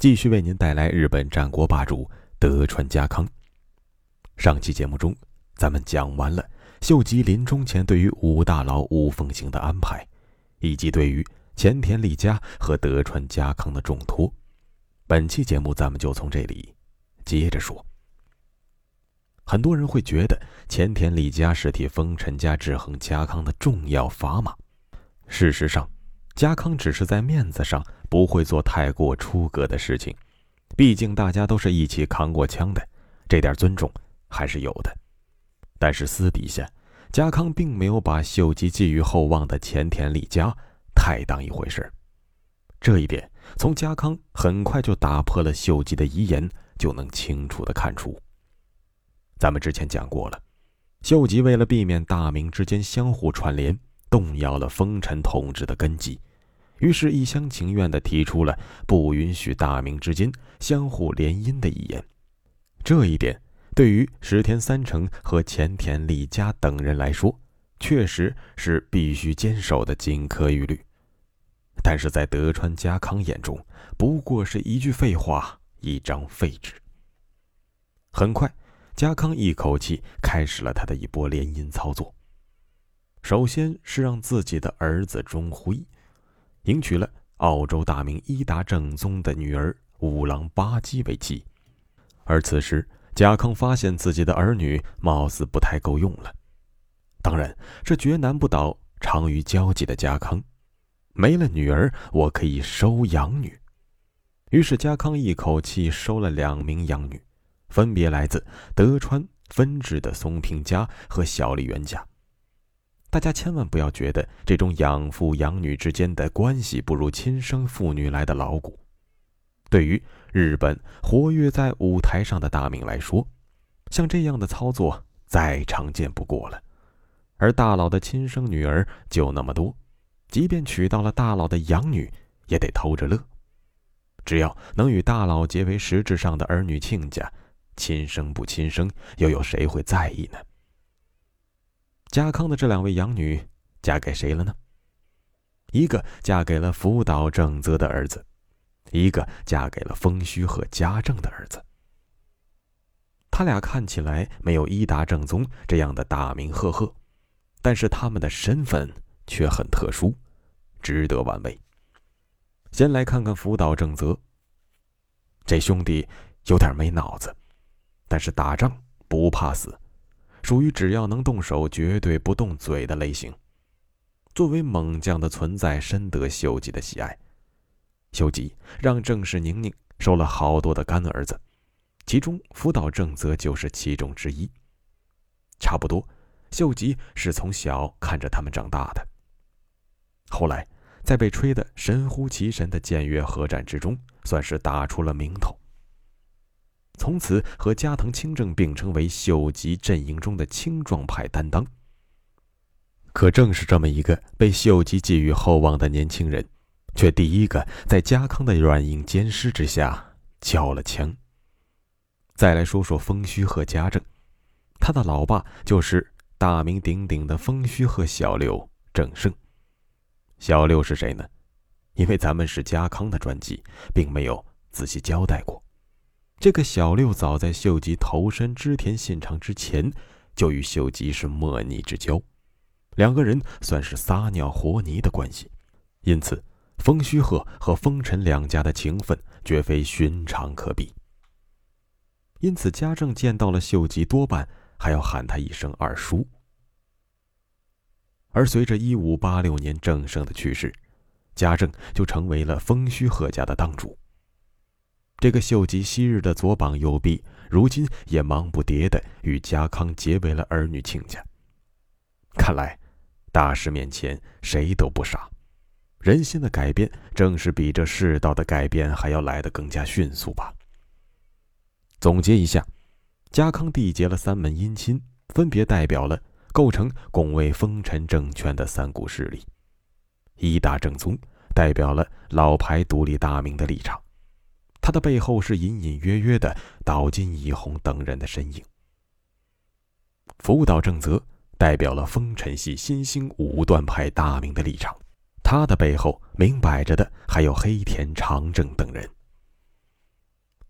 继续为您带来日本战国霸主德川家康。上期节目中，咱们讲完了秀吉临终前对于五大佬五奉行的安排，以及对于前田利家和德川家康的重托。本期节目咱们就从这里接着说。很多人会觉得前田利家是替丰臣家制衡家康的重要砝码，事实上。家康只是在面子上不会做太过出格的事情，毕竟大家都是一起扛过枪的，这点尊重还是有的。但是私底下，家康并没有把秀吉寄予厚望的前田利家太当一回事这一点从家康很快就打破了秀吉的遗言就能清楚的看出。咱们之前讲过了，秀吉为了避免大明之间相互串联，动摇了丰臣统治的根基。于是，一厢情愿地提出了不允许大明之间相互联姻的遗言。这一点对于石田三成和前田利家等人来说，确实是必须坚守的金科玉律。但是在德川家康眼中，不过是一句废话，一张废纸。很快，家康一口气开始了他的一波联姻操作。首先是让自己的儿子钟辉。迎娶了澳洲大名伊达正宗的女儿五郎八姬为妻，而此时家康发现自己的儿女貌似不太够用了。当然，这绝难不倒长于交际的家康。没了女儿，我可以收养女。于是家康一口气收了两名养女，分别来自德川分支的松平家和小笠原家。大家千万不要觉得这种养父养女之间的关系不如亲生父女来的牢固。对于日本活跃在舞台上的大明来说，像这样的操作再常见不过了。而大佬的亲生女儿就那么多，即便娶到了大佬的养女，也得偷着乐。只要能与大佬结为实质上的儿女亲家，亲生不亲生，又有谁会在意呢？家康的这两位养女嫁给谁了呢？一个嫁给了福岛正则的儿子，一个嫁给了丰须贺家政的儿子。他俩看起来没有伊达正宗这样的大名赫赫，但是他们的身份却很特殊，值得玩味。先来看看福岛正则。这兄弟有点没脑子，但是打仗不怕死。属于只要能动手，绝对不动嘴的类型。作为猛将的存在，深得秀吉的喜爱。秀吉让正室宁宁收了好多的干儿子，其中福岛正则就是其中之一。差不多，秀吉是从小看着他们长大的。后来，在被吹得神乎其神的建越合战之中，算是打出了名头。从此和加藤清正并称为秀吉阵营中的青壮派担当。可正是这么一个被秀吉寄予厚望的年轻人，却第一个在家康的软硬兼施之下交了枪。再来说说丰须贺家政，他的老爸就是大名鼎鼎的丰须贺小六正胜。小六是谁呢？因为咱们是家康的专辑，并没有仔细交代过。这个小六早在秀吉投身织田信长之前，就与秀吉是莫逆之交，两个人算是撒尿和泥的关系，因此丰须贺和丰臣两家的情分绝非寻常可比。因此家政见到了秀吉，多半还要喊他一声二叔。而随着一五八六年正胜的去世，家政就成为了丰须贺家的当主。这个秀吉昔日的左膀右臂，如今也忙不迭地与家康结为了儿女亲家。看来，大事面前谁都不傻，人心的改变正是比这世道的改变还要来得更加迅速吧。总结一下，家康缔结了三门姻亲，分别代表了构成拱卫封臣政权的三股势力。一大正宗代表了老牌独立大明的立场，他的背后是隐隐约约的岛津义弘等人的身影。福岛正则代表了丰臣系新兴武断派大明的立场，他的背后明摆着的还有黑田长政等人。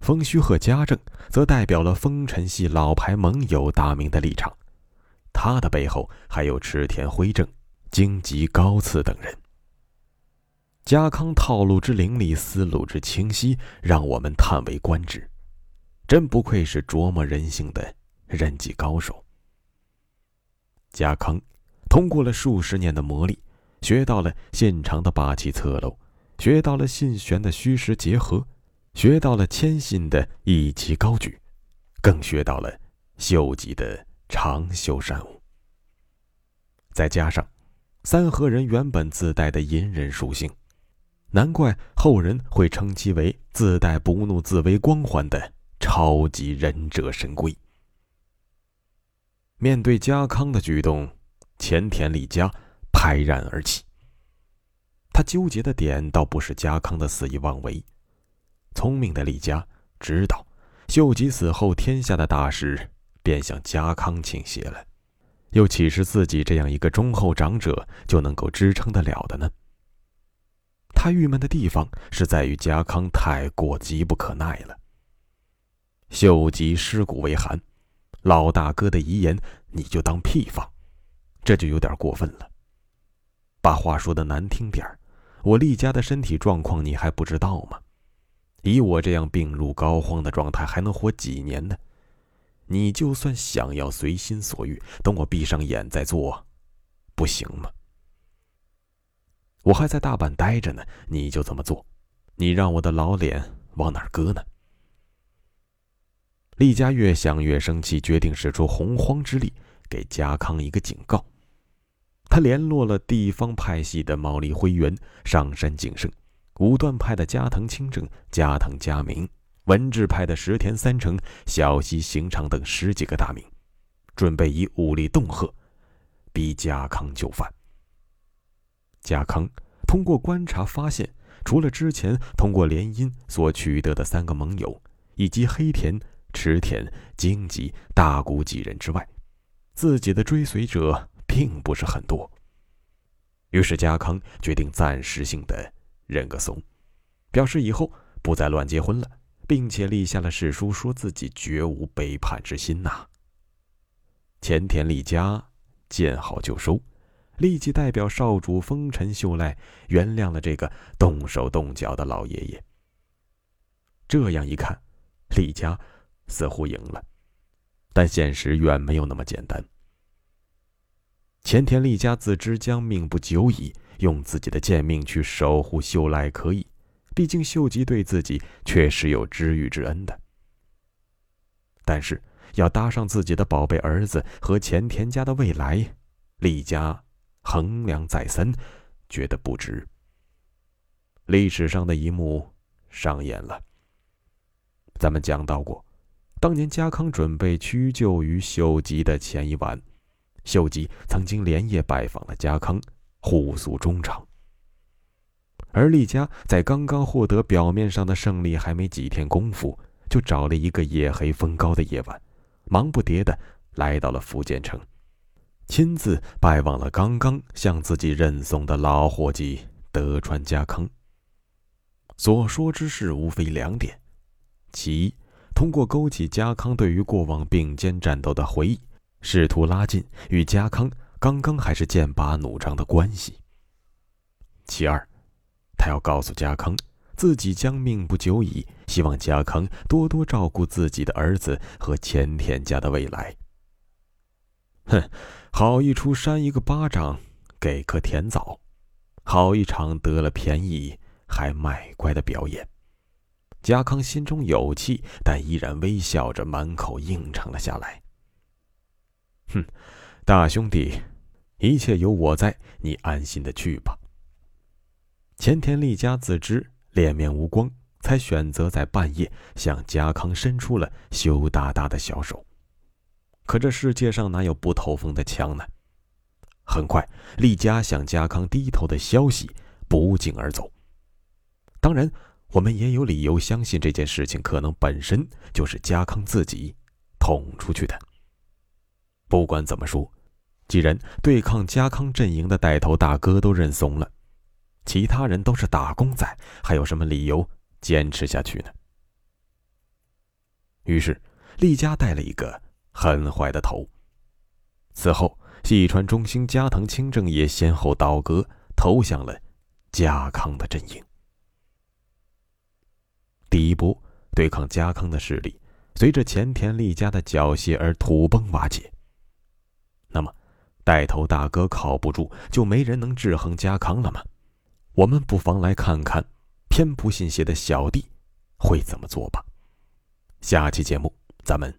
丰须贺家政则代表了丰臣系老牌盟友大明的立场，他的背后还有池田辉正、荆棘高次等人。家康套路之凌厉，思路之清晰，让我们叹为观止，真不愧是琢磨人性的人际高手。家康通过了数十年的磨砺，学到了信长的霸气侧漏，学到了信玄的虚实结合，学到了谦信的义气高举，更学到了秀吉的长袖善舞。再加上三河人原本自带的隐忍属性，难怪后人会称其为自带不怒自威光环的超级忍者神龟。面对家康的举动，前田利家拍然而起。他纠结的点倒不是家康的肆意妄为，聪明的利家知道，秀吉死后天下的大事便向家康倾斜了，又岂是自己这样一个忠厚长者就能够支撑得了的呢？他郁闷的地方是在于家康太过急不可耐了。秀吉尸骨未寒。老大哥的遗言，你就当屁放，这就有点过分了。把话说的难听点儿，我厉家的身体状况你还不知道吗？以我这样病入膏肓的状态，还能活几年呢？你就算想要随心所欲，等我闭上眼再做，不行吗？我还在大阪待着呢，你就这么做，你让我的老脸往哪儿搁呢？厉家越想越生气，决定使出洪荒之力，给家康一个警告。他联络了地方派系的毛利辉元、上山景胜，武断派的加藤清正、加藤嘉明，文治派的石田三成、小西行长等十几个大名，准备以武力恫吓，逼家康就范。家康通过观察发现，除了之前通过联姻所取得的三个盟友，以及黑田。池田、荆棘、大谷几人之外，自己的追随者并不是很多。于是家康决定暂时性的认个怂，表示以后不再乱结婚了，并且立下了誓书，说自己绝无背叛之心呐。前田利家见好就收，立即代表少主丰臣秀赖原谅了这个动手动脚的老爷爷。这样一看，李家。似乎赢了，但现实远没有那么简单。前田利家自知将命不久矣，用自己的贱命去守护秀赖可以，毕竟秀吉对自己确实有知遇之恩的。但是要搭上自己的宝贝儿子和前田家的未来，利家衡量再三，觉得不值。历史上的一幕上演了，咱们讲到过。当年家康准备屈就于秀吉的前一晚，秀吉曾经连夜拜访了家康，互诉衷肠。而厉家在刚刚获得表面上的胜利还没几天功夫，就找了一个夜黑风高的夜晚，忙不迭的来到了福建城，亲自拜望了刚刚向自己认怂的老伙计德川家康。所说之事无非两点，其一。通过勾起家康对于过往并肩战斗的回忆，试图拉近与家康刚刚还是剑拔弩张的关系。其二，他要告诉家康，自己将命不久矣，希望家康多多照顾自己的儿子和前田家的未来。哼，好一出扇一个巴掌给颗甜枣，好一场得了便宜还卖乖的表演。家康心中有气，但依然微笑着，满口应承了下来。哼，大兄弟，一切有我在，你安心的去吧。前田利家自知脸面无光，才选择在半夜向家康伸出了羞答答的小手。可这世界上哪有不透风的墙呢？很快，厉家向家康低头的消息不胫而走。当然，我们也有理由相信这件事情可能本身就是家康自己捅出去的。不管怎么说，既然对抗家康阵营的带头大哥都认怂了，其他人都是打工仔，还有什么理由坚持下去呢？于是，厉家带了一个很坏的头。此后，细川中兴、加藤清正也先后倒戈，投向了家康的阵营。第一波对抗家康的势力，随着前田利家的缴械而土崩瓦解。那么，带头大哥靠不住，就没人能制衡家康了吗？我们不妨来看看偏不信邪的小弟会怎么做吧。下期节目咱们